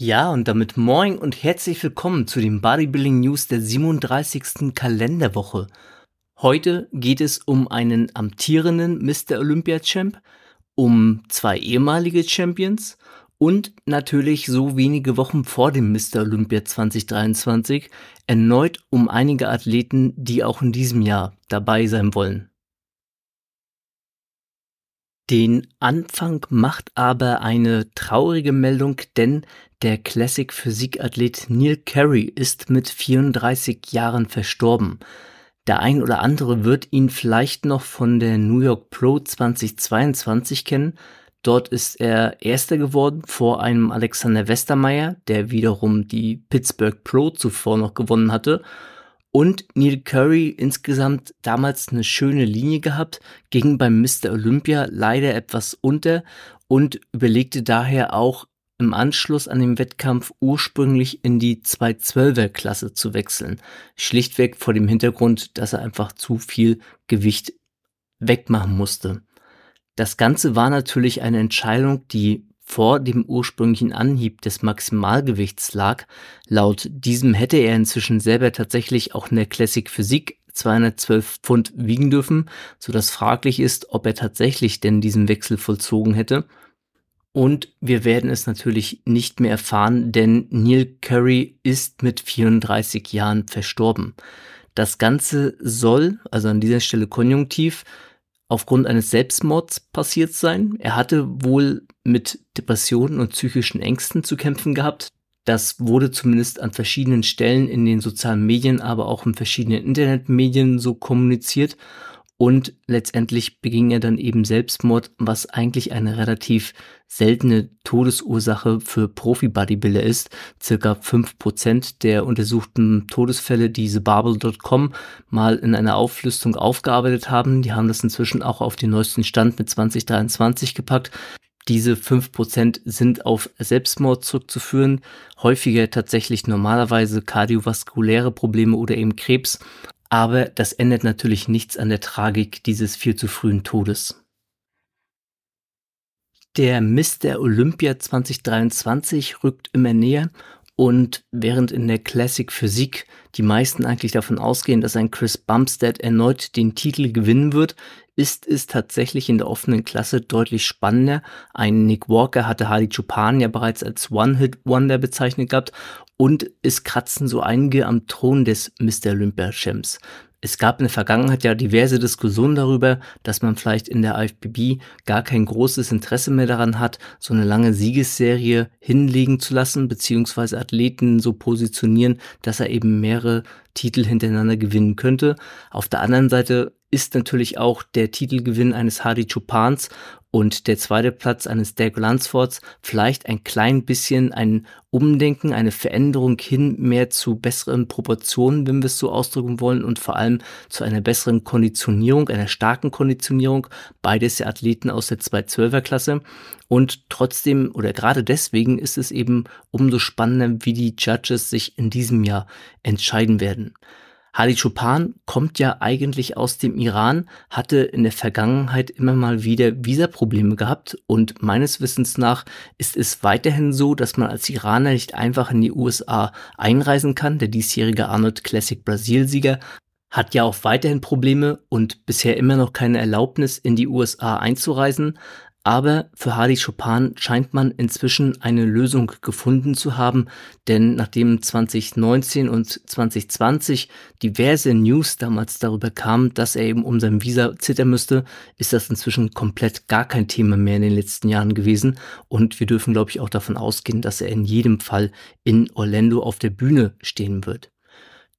Ja, und damit moin und herzlich willkommen zu den Bodybuilding News der 37. Kalenderwoche. Heute geht es um einen amtierenden Mr. Olympia Champ, um zwei ehemalige Champions und natürlich so wenige Wochen vor dem Mr. Olympia 2023 erneut um einige Athleten, die auch in diesem Jahr dabei sein wollen. Den Anfang macht aber eine traurige Meldung, denn der Classic Physikathlet Neil Carey ist mit 34 Jahren verstorben. Der ein oder andere wird ihn vielleicht noch von der New York Pro 2022 kennen. Dort ist er Erster geworden vor einem Alexander Westermeier, der wiederum die Pittsburgh Pro zuvor noch gewonnen hatte und Neil Curry insgesamt damals eine schöne Linie gehabt, ging beim Mr. Olympia leider etwas unter und überlegte daher auch im Anschluss an den Wettkampf ursprünglich in die 212er Klasse zu wechseln. Schlichtweg vor dem Hintergrund, dass er einfach zu viel Gewicht wegmachen musste. Das Ganze war natürlich eine Entscheidung, die vor dem ursprünglichen Anhieb des Maximalgewichts lag. Laut diesem hätte er inzwischen selber tatsächlich auch in der Classic Physik 212 Pfund wiegen dürfen, so dass fraglich ist, ob er tatsächlich denn diesen Wechsel vollzogen hätte. Und wir werden es natürlich nicht mehr erfahren, denn Neil Curry ist mit 34 Jahren verstorben. Das Ganze soll, also an dieser Stelle konjunktiv, aufgrund eines Selbstmords passiert sein. Er hatte wohl mit Depressionen und psychischen Ängsten zu kämpfen gehabt. Das wurde zumindest an verschiedenen Stellen in den sozialen Medien, aber auch in verschiedenen Internetmedien so kommuniziert. Und letztendlich beging er dann eben Selbstmord, was eigentlich eine relativ seltene Todesursache für Profi-Bodybuilder ist. Circa fünf Prozent der untersuchten Todesfälle, die TheBubble.com mal in einer Auflistung aufgearbeitet haben, die haben das inzwischen auch auf den neuesten Stand mit 2023 gepackt. Diese fünf Prozent sind auf Selbstmord zurückzuführen, häufiger tatsächlich normalerweise kardiovaskuläre Probleme oder eben Krebs. Aber das ändert natürlich nichts an der Tragik dieses viel zu frühen Todes. Der Mr. Olympia 2023 rückt immer näher und während in der Classic Physik die meisten eigentlich davon ausgehen, dass ein Chris Bumstead erneut den Titel gewinnen wird, ist es tatsächlich in der offenen Klasse deutlich spannender. Ein Nick Walker hatte Hardy Chupan ja bereits als One-Hit-Wonder bezeichnet gehabt und es kratzen so einige am Thron des Mr. Olympia Champs. Es gab in der Vergangenheit ja diverse Diskussionen darüber, dass man vielleicht in der IFBB gar kein großes Interesse mehr daran hat, so eine lange Siegesserie hinlegen zu lassen, beziehungsweise Athleten so positionieren, dass er eben mehrere Titel hintereinander gewinnen könnte. Auf der anderen Seite ist natürlich auch der Titelgewinn eines Hardy Chopins und der zweite Platz eines Derek Lansfords vielleicht ein klein bisschen ein Umdenken, eine Veränderung hin mehr zu besseren Proportionen, wenn wir es so ausdrücken wollen und vor allem zu einer besseren Konditionierung, einer starken Konditionierung, beides ja Athleten aus der 212er Klasse und trotzdem oder gerade deswegen ist es eben umso spannender, wie die Judges sich in diesem Jahr entscheiden werden. Hadi Chopin kommt ja eigentlich aus dem Iran, hatte in der Vergangenheit immer mal wieder Visaprobleme gehabt und meines Wissens nach ist es weiterhin so, dass man als Iraner nicht einfach in die USA einreisen kann. Der diesjährige Arnold Classic Brasil-Sieger hat ja auch weiterhin Probleme und bisher immer noch keine Erlaubnis in die USA einzureisen. Aber für Hardy Chopin scheint man inzwischen eine Lösung gefunden zu haben, denn nachdem 2019 und 2020 diverse News damals darüber kamen, dass er eben um sein Visa zittern müsste, ist das inzwischen komplett gar kein Thema mehr in den letzten Jahren gewesen. Und wir dürfen, glaube ich, auch davon ausgehen, dass er in jedem Fall in Orlando auf der Bühne stehen wird.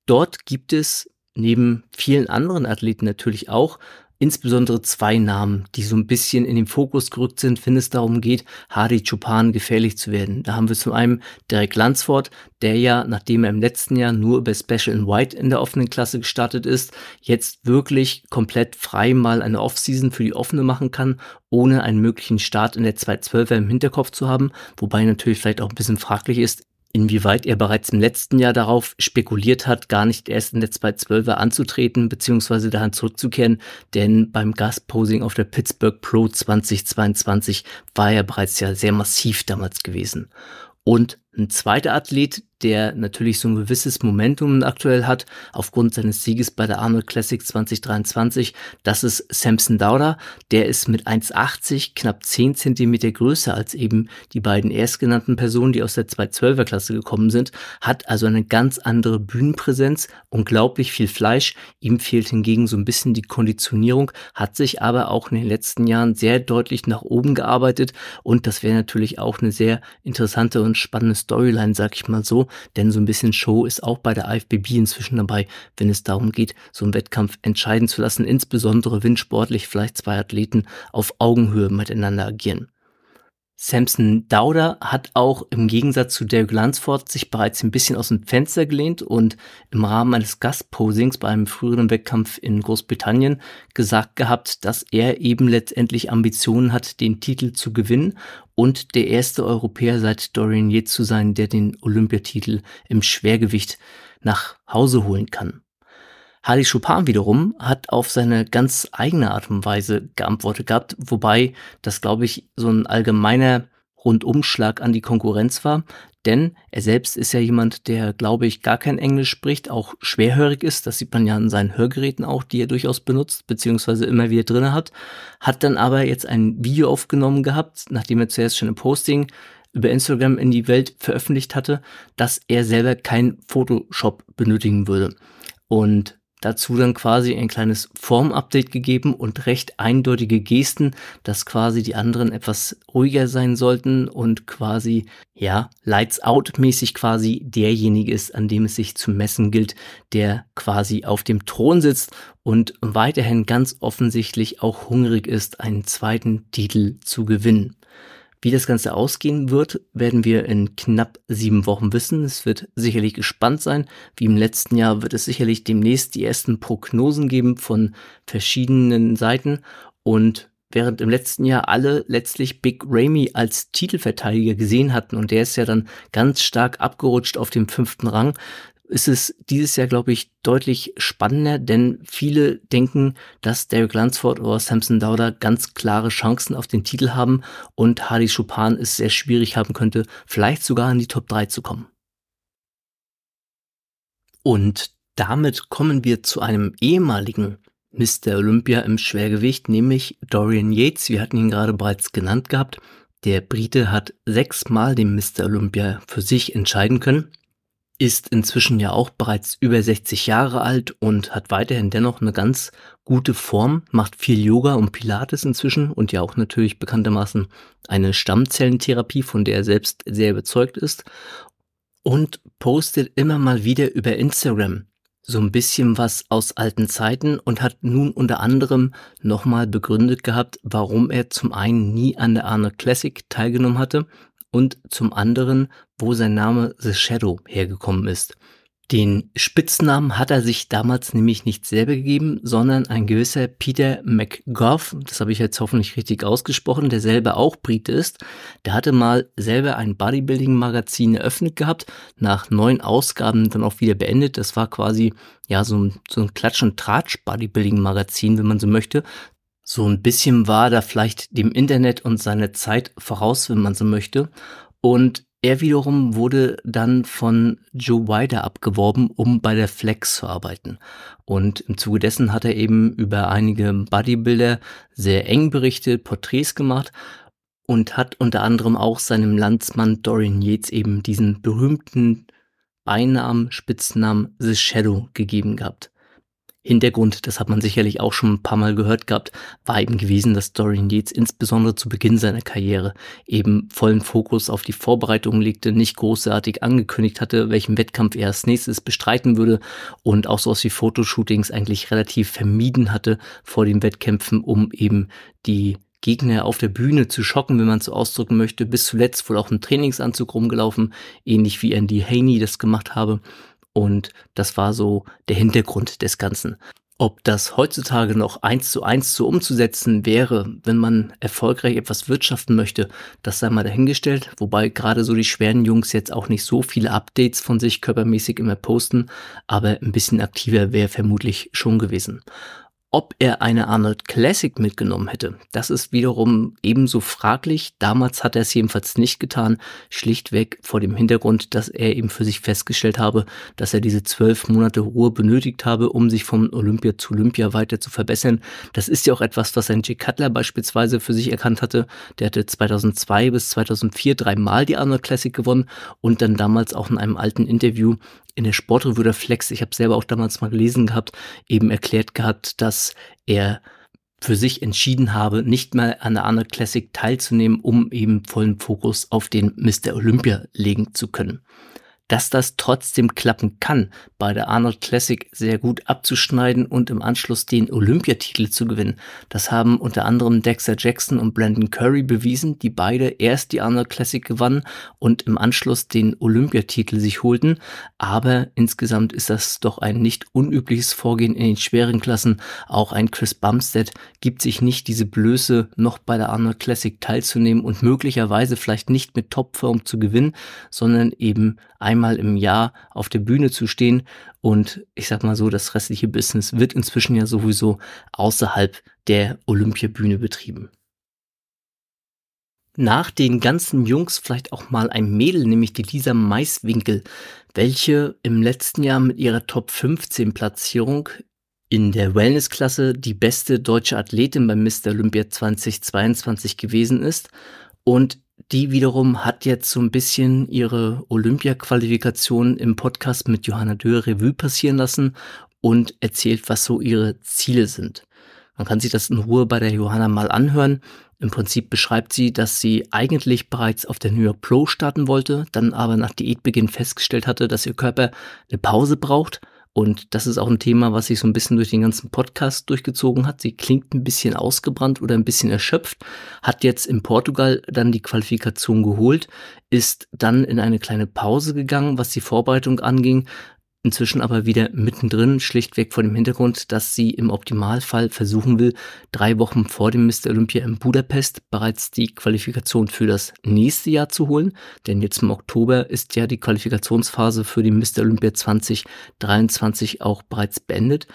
Dort gibt es neben vielen anderen Athleten natürlich auch insbesondere zwei Namen, die so ein bisschen in den Fokus gerückt sind, wenn es darum geht, Hardy Chopin gefährlich zu werden. Da haben wir zum einen Derek Lansford, der ja, nachdem er im letzten Jahr nur über Special in White in der offenen Klasse gestartet ist, jetzt wirklich komplett frei mal eine Offseason für die offene machen kann, ohne einen möglichen Start in der 212er im Hinterkopf zu haben, wobei natürlich vielleicht auch ein bisschen fraglich ist, inwieweit er bereits im letzten Jahr darauf spekuliert hat, gar nicht erst in der 212er anzutreten bzw. dahin zurückzukehren, denn beim Gastposing auf der Pittsburgh Pro 2022 war er bereits ja sehr massiv damals gewesen. Und Ein zweiter Athlet, der natürlich so ein gewisses Momentum aktuell hat, aufgrund seines Sieges bei der Arnold Classic 2023. Das ist Samson Dauder. Der ist mit 1,80 knapp 10 Zentimeter größer als eben die beiden erstgenannten Personen, die aus der 212er Klasse gekommen sind, hat also eine ganz andere Bühnenpräsenz, unglaublich viel Fleisch. Ihm fehlt hingegen so ein bisschen die Konditionierung, hat sich aber auch in den letzten Jahren sehr deutlich nach oben gearbeitet und das wäre natürlich auch eine sehr interessante und spannende Storyline, sag ich mal so, denn so ein bisschen Show ist auch bei der IFBB inzwischen dabei, wenn es darum geht, so einen Wettkampf entscheiden zu lassen, insbesondere wenn sportlich vielleicht zwei Athleten auf Augenhöhe miteinander agieren. Samson Dauder hat auch im Gegensatz zu Derek Lansford sich bereits ein bisschen aus dem Fenster gelehnt und im Rahmen eines Gastposings bei einem früheren Wettkampf in Großbritannien gesagt gehabt, dass er eben letztendlich Ambitionen hat, den Titel zu gewinnen und der erste Europäer seit Dorian Yates zu sein, der den Olympiatitel im Schwergewicht nach Hause holen kann. Harley Chopin wiederum hat auf seine ganz eigene Art und Weise geantwortet gehabt, wobei das, glaube ich, so ein allgemeiner Rundumschlag an die Konkurrenz war, denn er selbst ist ja jemand, der, glaube ich, gar kein Englisch spricht, auch schwerhörig ist, das sieht man ja an seinen Hörgeräten auch, die er durchaus benutzt, beziehungsweise immer wieder drinne hat, hat dann aber jetzt ein Video aufgenommen gehabt, nachdem er zuerst schon ein Posting über Instagram in die Welt veröffentlicht hatte, dass er selber kein Photoshop benötigen würde. Und dazu dann quasi ein kleines Formupdate gegeben und recht eindeutige Gesten, dass quasi die anderen etwas ruhiger sein sollten und quasi, ja, lights out mäßig quasi derjenige ist, an dem es sich zu messen gilt, der quasi auf dem Thron sitzt und weiterhin ganz offensichtlich auch hungrig ist, einen zweiten Titel zu gewinnen. Wie das Ganze ausgehen wird, werden wir in knapp sieben Wochen wissen. Es wird sicherlich gespannt sein. Wie im letzten Jahr wird es sicherlich demnächst die ersten Prognosen geben von verschiedenen Seiten. Und während im letzten Jahr alle letztlich Big Ramy als Titelverteidiger gesehen hatten und der ist ja dann ganz stark abgerutscht auf dem fünften Rang, ist es dieses Jahr, glaube ich, deutlich spannender, denn viele denken, dass Derek Lansford oder Samson Dauder ganz klare Chancen auf den Titel haben und Hardy Chopin es sehr schwierig haben könnte, vielleicht sogar in die Top 3 zu kommen. Und damit kommen wir zu einem ehemaligen Mr. Olympia im Schwergewicht, nämlich Dorian Yates. Wir hatten ihn gerade bereits genannt gehabt. Der Brite hat sechsmal den Mr. Olympia für sich entscheiden können ist inzwischen ja auch bereits über 60 Jahre alt und hat weiterhin dennoch eine ganz gute Form, macht viel Yoga und Pilates inzwischen und ja auch natürlich bekanntermaßen eine Stammzellentherapie, von der er selbst sehr überzeugt ist und postet immer mal wieder über Instagram so ein bisschen was aus alten Zeiten und hat nun unter anderem nochmal begründet gehabt, warum er zum einen nie an der Arnold Classic teilgenommen hatte und zum anderen, wo sein Name The Shadow hergekommen ist. Den Spitznamen hat er sich damals nämlich nicht selber gegeben, sondern ein gewisser Peter McGough, das habe ich jetzt hoffentlich richtig ausgesprochen, der selber auch Brite ist. Der hatte mal selber ein Bodybuilding-Magazin eröffnet gehabt, nach neun Ausgaben dann auch wieder beendet. Das war quasi ja so ein, so ein Klatsch- und Tratsch-Bodybuilding-Magazin, wenn man so möchte so ein bisschen war da vielleicht dem Internet und seine Zeit voraus, wenn man so möchte. Und er wiederum wurde dann von Joe Wider abgeworben, um bei der Flex zu arbeiten. Und im Zuge dessen hat er eben über einige Bodybuilder sehr eng berichtet, Porträts gemacht und hat unter anderem auch seinem Landsmann Dorian Yates eben diesen berühmten Beinamen, Spitznamen The Shadow gegeben gehabt. Hintergrund, das hat man sicherlich auch schon ein paar Mal gehört gehabt, war eben gewesen, dass Dorian Yates insbesondere zu Beginn seiner Karriere eben vollen Fokus auf die Vorbereitung legte, nicht großartig angekündigt hatte, welchen Wettkampf er als nächstes bestreiten würde und auch so aus wie Fotoshootings eigentlich relativ vermieden hatte vor den Wettkämpfen, um eben die Gegner auf der Bühne zu schocken, wenn man es so ausdrücken möchte. Bis zuletzt wohl auch im Trainingsanzug rumgelaufen, ähnlich wie Andy Haney das gemacht habe. Und das war so der Hintergrund des Ganzen. Ob das heutzutage noch eins zu eins so umzusetzen wäre, wenn man erfolgreich etwas wirtschaften möchte, das sei mal dahingestellt. Wobei gerade so die schweren Jungs jetzt auch nicht so viele Updates von sich körpermäßig immer posten, aber ein bisschen aktiver wäre vermutlich schon gewesen. Ob er eine Arnold Classic mitgenommen hätte, das ist wiederum ebenso fraglich. Damals hat er es jedenfalls nicht getan, schlichtweg vor dem Hintergrund, dass er eben für sich festgestellt habe, dass er diese zwölf Monate Ruhe benötigt habe, um sich von Olympia zu Olympia weiter zu verbessern. Das ist ja auch etwas, was ein Jay Cutler beispielsweise für sich erkannt hatte. Der hatte 2002 bis 2004 dreimal die Arnold Classic gewonnen und dann damals auch in einem alten Interview in der Sportrevue der Flex, ich habe selber auch damals mal gelesen gehabt, eben erklärt gehabt, dass er für sich entschieden habe, nicht mehr an der Arnold Classic teilzunehmen, um eben vollen Fokus auf den Mr. Olympia legen zu können dass das trotzdem klappen kann, bei der Arnold Classic sehr gut abzuschneiden und im Anschluss den Olympiatitel zu gewinnen. Das haben unter anderem Dexter Jackson und Brandon Curry bewiesen, die beide erst die Arnold Classic gewannen und im Anschluss den Olympiatitel sich holten. Aber insgesamt ist das doch ein nicht unübliches Vorgehen in den schweren Klassen. Auch ein Chris Bumstead gibt sich nicht diese Blöße, noch bei der Arnold Classic teilzunehmen und möglicherweise vielleicht nicht mit Topform zu gewinnen, sondern eben einmal einmal im Jahr auf der Bühne zu stehen. Und ich sag mal so, das restliche Business wird inzwischen ja sowieso außerhalb der Olympiabühne betrieben. Nach den ganzen Jungs vielleicht auch mal ein Mädel, nämlich die Lisa Maiswinkel, welche im letzten Jahr mit ihrer Top 15 Platzierung in der Wellnessklasse die beste deutsche Athletin beim Mr. Olympia 2022 gewesen ist und die wiederum hat jetzt so ein bisschen ihre Olympia-Qualifikation im Podcast mit Johanna Dürr Revue passieren lassen und erzählt, was so ihre Ziele sind. Man kann sich das in Ruhe bei der Johanna mal anhören. Im Prinzip beschreibt sie, dass sie eigentlich bereits auf der New York Pro starten wollte, dann aber nach Diätbeginn festgestellt hatte, dass ihr Körper eine Pause braucht und das ist auch ein Thema, was sich so ein bisschen durch den ganzen Podcast durchgezogen hat. Sie klingt ein bisschen ausgebrannt oder ein bisschen erschöpft, hat jetzt in Portugal dann die Qualifikation geholt, ist dann in eine kleine Pause gegangen, was die Vorbereitung anging, inzwischen aber wieder mittendrin, schlichtweg vor dem Hintergrund, dass sie im Optimalfall versuchen will, drei Wochen vor dem Mr. Olympia in Budapest bereits die Qualifikation für das nächste Jahr zu holen. Denn jetzt im Oktober ist ja die Qualifikationsphase für die Mr. Olympia 2023 auch bereits beendet.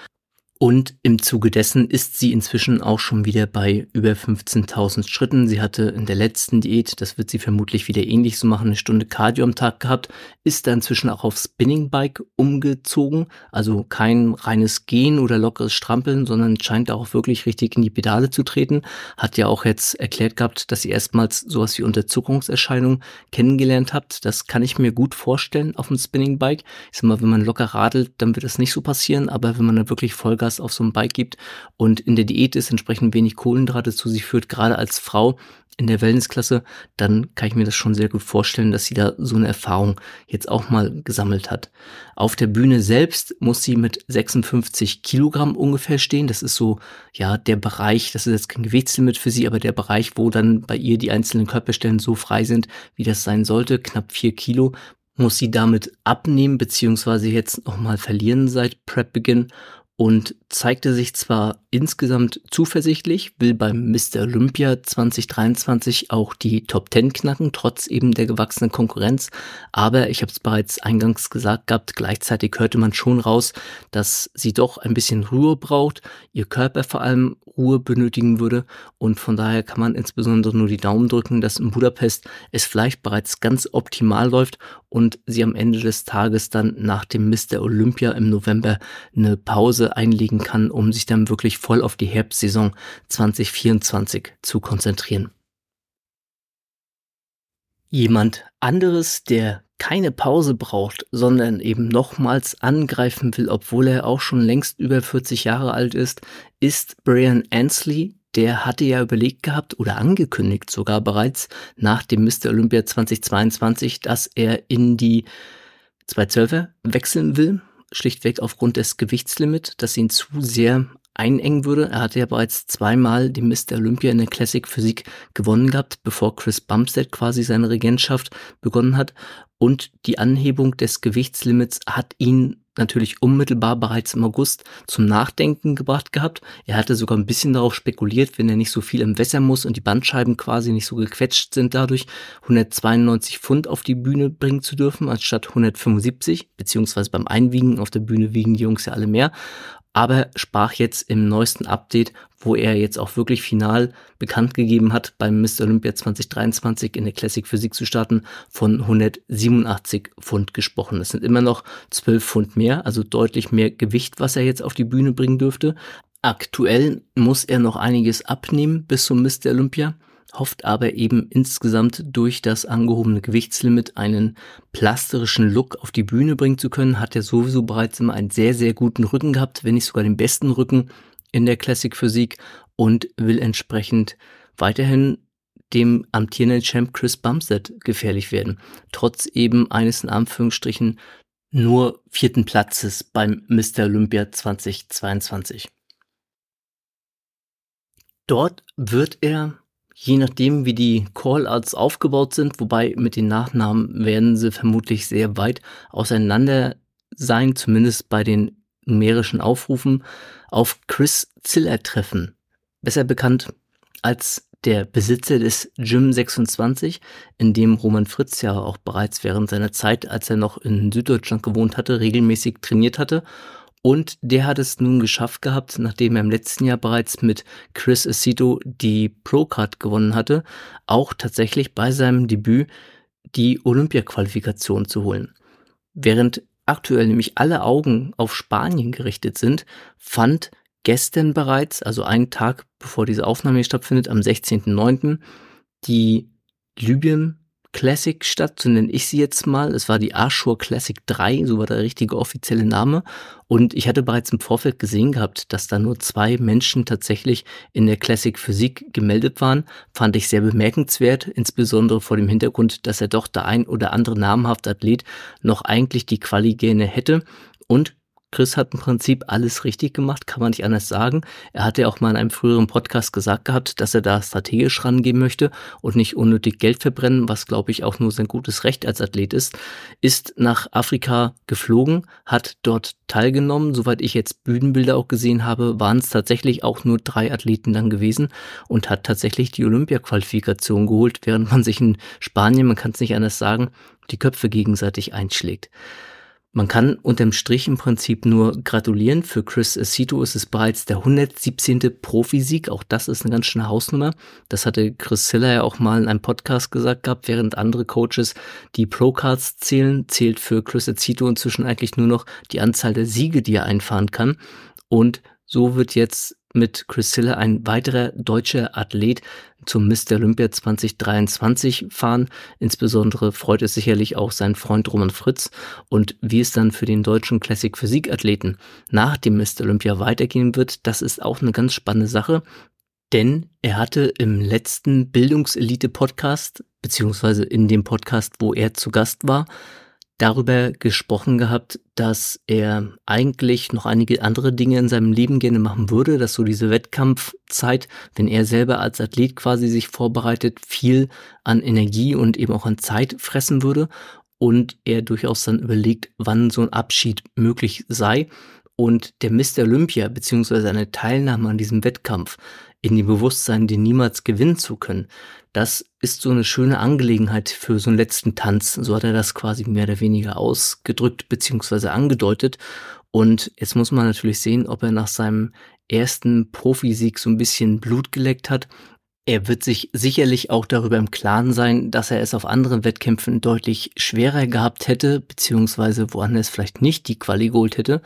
Und im Zuge dessen ist sie inzwischen auch schon wieder bei über 15.000 Schritten. Sie hatte in der letzten Diät, das wird sie vermutlich wieder ähnlich so machen, eine Stunde Cardio am Tag gehabt, ist da inzwischen auch auf Spinning Bike umgezogen. Also kein reines Gehen oder lockeres Strampeln, sondern scheint auch wirklich richtig in die Pedale zu treten. Hat ja auch jetzt erklärt gehabt, dass sie erstmals sowas wie Unterzuckungserscheinungen kennengelernt hat. Das kann ich mir gut vorstellen auf dem Spinning Bike. Ich sag mal, wenn man locker radelt, dann wird das nicht so passieren, aber wenn man da wirklich Vollgas Vollgas auf so einem Bike gibt und in der Diät ist, entsprechend wenig Kohlenhydrate zu sich führt, gerade als Frau in der Wellnessklasse, dann kann ich mir das schon sehr gut vorstellen, dass sie da so eine Erfahrung jetzt auch mal gesammelt hat. Auf der Bühne selbst muss sie mit 56 Kilogramm ungefähr stehen. Das ist so, ja, der Bereich, das ist jetzt kein Gewichtslimit für sie, aber der Bereich, wo dann bei ihr die einzelnen Körperstellen so frei sind, wie das sein sollte, knapp vier Kilo, muss sie damit abnehmen, beziehungsweise jetzt nochmal verlieren seit Prep-Beginn und zeigte sich zwar insgesamt zuversichtlich, will beim Mr. Olympia 2023 auch die Top 10 knacken, trotz eben der gewachsenen Konkurrenz. Aber ich habe es bereits eingangs gesagt gehabt, gleichzeitig hörte man schon raus, dass sie doch ein bisschen Ruhe braucht, ihr Körper vor allem Ruhe benötigen würde. Und von daher kann man insbesondere nur die Daumen drücken, dass in Budapest es vielleicht bereits ganz optimal läuft und sie am Ende des Tages dann nach dem Mr. Olympia im November eine Pause einlegen kann, um sich dann wirklich voll auf die Herbstsaison 2024 zu konzentrieren. Jemand anderes, der keine Pause braucht, sondern eben nochmals angreifen will, obwohl er auch schon längst über 40 Jahre alt ist, ist Brian Ansley, der hatte ja überlegt gehabt oder angekündigt sogar bereits nach dem Mr. Olympia 2022, dass er in die 212er wechseln will, schlichtweg aufgrund des Gewichtslimits, das ihn zu sehr einengen würde. Er hatte ja bereits zweimal die Mr. Olympia in der Classic Physik gewonnen gehabt, bevor Chris Bumstead quasi seine Regentschaft begonnen hat. Und die Anhebung des Gewichtslimits hat ihn natürlich unmittelbar bereits im August zum Nachdenken gebracht gehabt. Er hatte sogar ein bisschen darauf spekuliert, wenn er nicht so viel im Wässer muss und die Bandscheiben quasi nicht so gequetscht sind dadurch, 192 Pfund auf die Bühne bringen zu dürfen, anstatt 175, beziehungsweise beim Einwiegen auf der Bühne wiegen die Jungs ja alle mehr. aber sprach jetzt im neuesten Update, wo er jetzt auch wirklich final bekannt gegeben hat, beim Mr. Olympia 2023 in der Classic Physik zu starten, von 187 Pfund gesprochen. Das sind immer noch 12 Pfund mehr, also deutlich mehr Gewicht, was er jetzt auf die Bühne bringen dürfte. Aktuell muss er noch einiges abnehmen bis zum Mr. Olympia hofft aber eben insgesamt durch das angehobene Gewichtslimit einen plasterischen Look auf die Bühne bringen zu können, hat er sowieso bereits immer einen sehr, sehr guten Rücken gehabt, wenn nicht sogar den besten Rücken in der Classic Physik und will entsprechend weiterhin dem amtierenden Champ Chris Bumstead gefährlich werden, trotz eben eines in Anführungsstrichen nur vierten Platzes beim Mr. Olympia 2022. Dort wird er Je nachdem, wie die Call-Outs aufgebaut sind, wobei mit den Nachnamen werden sie vermutlich sehr weit auseinander sein, zumindest bei den numerischen Aufrufen, auf Chris Ziller treffen. Besser bekannt als der Besitzer des Gym 26, in dem Roman Fritz ja auch bereits während seiner Zeit, als er noch in Süddeutschland gewohnt hatte, regelmäßig trainiert hatte und der hat es nun geschafft gehabt, nachdem er im letzten Jahr bereits mit Chris Aceto die Pro-Card gewonnen hatte, auch tatsächlich bei seinem Debüt die Olympia-Qualifikation zu holen. Während aktuell nämlich alle Augen auf Spanien gerichtet sind, fand gestern bereits, also einen Tag bevor diese Aufnahme stattfindet, am 16.09., die Libyen Classic statt, so nenne ich sie jetzt mal. Es war die Ashore Classic 3, so war der richtige offizielle Name. Und ich hatte bereits im Vorfeld gesehen gehabt, dass da nur zwei Menschen tatsächlich in der Classic Physik gemeldet waren. Fand ich sehr bemerkenswert, insbesondere vor dem Hintergrund, dass er doch der ein oder andere namhafte Athlet noch eigentlich die Quali-Gene hätte. Und Chris hat im Prinzip alles richtig gemacht, kann man nicht anders sagen. Er hatte ja auch mal in einem früheren Podcast gesagt gehabt, dass er da strategisch rangehen möchte und nicht unnötig Geld verbrennen, was glaube ich auch nur sein gutes Recht als Athlet ist, ist nach Afrika geflogen, hat dort teilgenommen. Soweit ich jetzt Bühnenbilder auch gesehen habe, waren es tatsächlich auch nur drei Athleten dann gewesen und hat tatsächlich die Olympia-Qualifikation geholt, während man sich in Spanien, man kann es nicht anders sagen, die Köpfe gegenseitig einschlägt. Man kann unterm Strich im Prinzip nur gratulieren. Für Chris Aceto ist es bereits der 117. Profisieg. Auch das ist eine ganz schöne Hausnummer. Das hatte Chris Siller ja auch mal in einem Podcast gesagt gehabt, während andere Coaches die Pro-Cards zählen, zählt für Chris Aceto inzwischen eigentlich nur noch die Anzahl der Siege, die er einfahren kann. Und so wird jetzt mit Chris Siller ein weiterer deutscher Athlet zum Mr. Olympia 2023 fahren. Insbesondere freut es sicherlich auch sein Freund Roman Fritz. Und wie es dann für den deutschen Classic Physik Athleten nach dem Mr. Olympia weitergehen wird, das ist auch eine ganz spannende Sache. Denn er hatte im letzten Bildungselite-Podcast, beziehungsweise in dem Podcast, wo er zu Gast war, darüber gesprochen gehabt, dass er eigentlich noch einige andere Dinge in seinem Leben gerne machen würde, dass so diese Wettkampfzeit, wenn er selber als Athlet quasi sich vorbereitet, viel an Energie und eben auch an Zeit fressen würde und er durchaus dann überlegt, wann so ein Abschied möglich sei. Und der Mr. Olympia beziehungsweise eine Teilnahme an diesem Wettkampf in dem Bewusstsein, den niemals gewinnen zu können, das ist so eine schöne Angelegenheit für so einen letzten Tanz. So hat er das quasi mehr oder weniger ausgedrückt beziehungsweise angedeutet. Und jetzt muss man natürlich sehen, ob er nach seinem ersten Profisieg so ein bisschen Blut geleckt hat. Er wird sich sicherlich auch darüber im Klaren sein, dass er es auf anderen Wettkämpfen deutlich schwerer gehabt hätte, beziehungsweise woanders vielleicht nicht die Quali geholt hätte.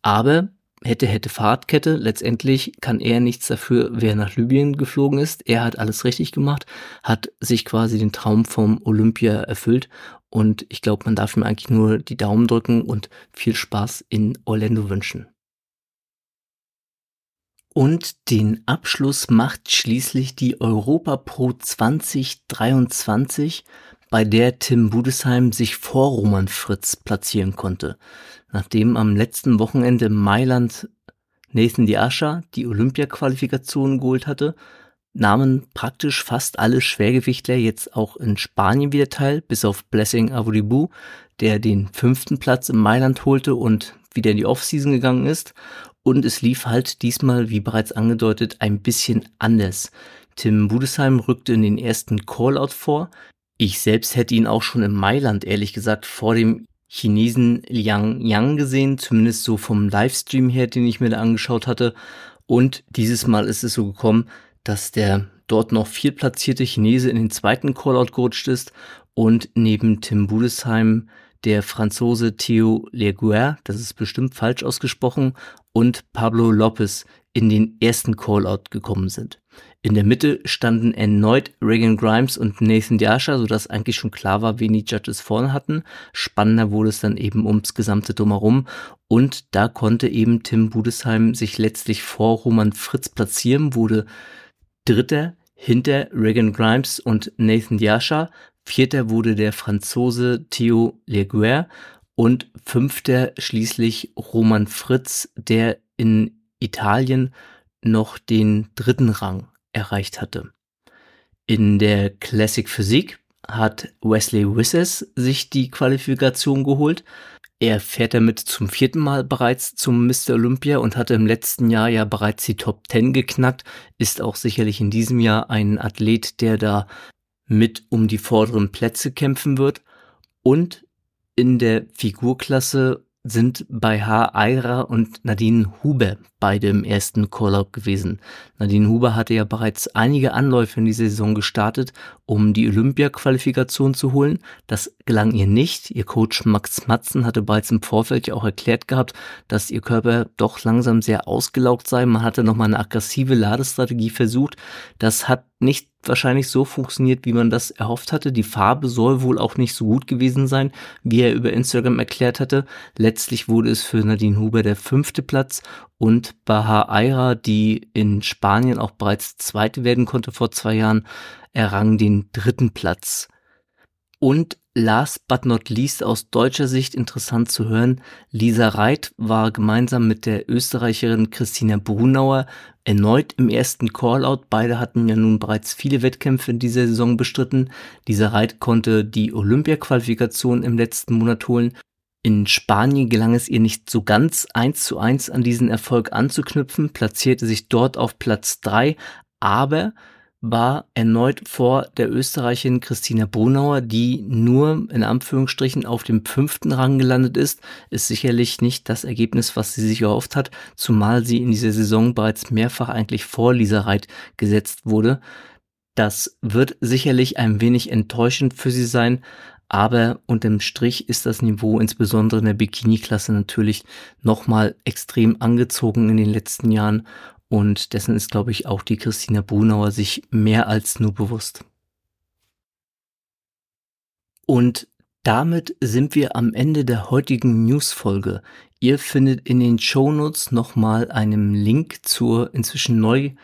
Aber hätte, hätte Fahrtkette. Letztendlich kann er nichts dafür, wer nach Libyen geflogen ist. Er hat alles richtig gemacht, hat sich quasi den Traum vom Olympia erfüllt. Und ich glaube, man darf ihm eigentlich nur die Daumen drücken und viel Spaß in Orlando wünschen. Und den Abschluss macht schließlich die Europa Pro 2023 bei der Tim Budesheim sich vor Roman Fritz platzieren konnte. Nachdem am letzten Wochenende Mailand Nathan Diascha die Olympia-Qualifikation geholt hatte, nahmen praktisch fast alle Schwergewichtler jetzt auch in Spanien wieder teil, bis auf Blessing Avodibu, der den fünften Platz in Mailand holte und wieder in die Offseason gegangen ist. Und es lief halt diesmal, wie bereits angedeutet, ein bisschen anders. Tim Budesheim rückte in den ersten Callout vor, ich selbst hätte ihn auch schon in Mailand, ehrlich gesagt, vor dem Chinesen Liang Yang gesehen, zumindest so vom Livestream her, den ich mir da angeschaut hatte. Und dieses Mal ist es so gekommen, dass der dort noch viertplatzierte Chinese in den zweiten Callout gerutscht ist und neben Tim Budesheim der Franzose Theo Leguer, das ist bestimmt falsch ausgesprochen, und Pablo Lopez in den ersten Callout gekommen sind. In der Mitte standen erneut Regan Grimes und Nathan Diasha, sodass eigentlich schon klar war, wen die Judges vorne hatten. Spannender wurde es dann eben ums gesamte Drumherum. Und da konnte eben Tim Budesheim sich letztlich vor Roman Fritz platzieren, wurde Dritter hinter Regan Grimes und Nathan Diasha. Vierter wurde der Franzose Theo Leguer und fünfter schließlich Roman Fritz, der in Italien noch den dritten Rang erreicht hatte. In der Classic Physik hat Wesley Wissers sich die Qualifikation geholt. Er fährt damit zum vierten Mal bereits zum Mr. Olympia und hatte im letzten Jahr ja bereits die Top 10 geknackt, ist auch sicherlich in diesem Jahr ein Athlet, der da mit um die vorderen Plätze kämpfen wird. Und in der Figurklasse sind bei H. Eira und Nadine Huber beide im ersten Call-Up gewesen. Nadine Huber hatte ja bereits einige Anläufe in die Saison gestartet, um die Olympia-Qualifikation zu holen. Das gelang ihr nicht. Ihr Coach Max Matzen hatte bereits im Vorfeld ja auch erklärt gehabt, dass ihr Körper doch langsam sehr ausgelaugt sei. Man hatte nochmal eine aggressive Ladestrategie versucht. Das hat nicht wahrscheinlich so funktioniert, wie man das erhofft hatte. Die Farbe soll wohl auch nicht so gut gewesen sein, wie er über Instagram erklärt hatte. Letztlich wurde es für Nadine Huber der fünfte Platz und Baha Aira, die in Spanien auch bereits zweite werden konnte vor zwei Jahren, errang den dritten Platz. Und last but not least aus deutscher Sicht interessant zu hören, Lisa Reit war gemeinsam mit der Österreicherin Christina Brunauer erneut im ersten Callout. Beide hatten ja nun bereits viele Wettkämpfe in dieser Saison bestritten. Lisa Reit konnte die Olympia-Qualifikation im letzten Monat holen. In Spanien gelang es ihr nicht so ganz eins zu eins an diesen Erfolg anzuknüpfen, platzierte sich dort auf Platz drei, aber war erneut vor der Österreicherin Christina Brunauer, die nur in Anführungsstrichen auf dem fünften Rang gelandet ist, ist sicherlich nicht das Ergebnis, was sie sich erhofft hat, zumal sie in dieser Saison bereits mehrfach eigentlich vor Lisa Reit gesetzt wurde. Das wird sicherlich ein wenig enttäuschend für sie sein, aber unterm Strich ist das Niveau insbesondere in der Bikini-Klasse natürlich nochmal extrem angezogen in den letzten Jahren und dessen ist, glaube ich, auch die Christina Brunauer sich mehr als nur bewusst. Und damit sind wir am Ende der heutigen News-Folge. Ihr findet in den Shownotes nochmal einen Link zur inzwischen neu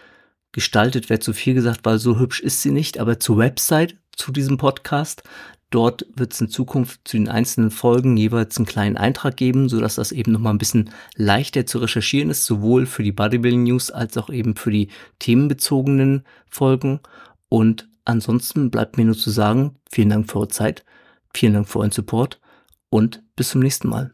gestaltet, wäre zu viel gesagt, weil so hübsch ist sie nicht, aber zur Website zu diesem Podcast. Dort wird es in Zukunft zu den einzelnen Folgen jeweils einen kleinen Eintrag geben, sodass das eben nochmal ein bisschen leichter zu recherchieren ist, sowohl für die Bodybuilding News als auch eben für die themenbezogenen Folgen. Und ansonsten bleibt mir nur zu sagen, vielen Dank für eure Zeit, vielen Dank für euren Support und bis zum nächsten Mal.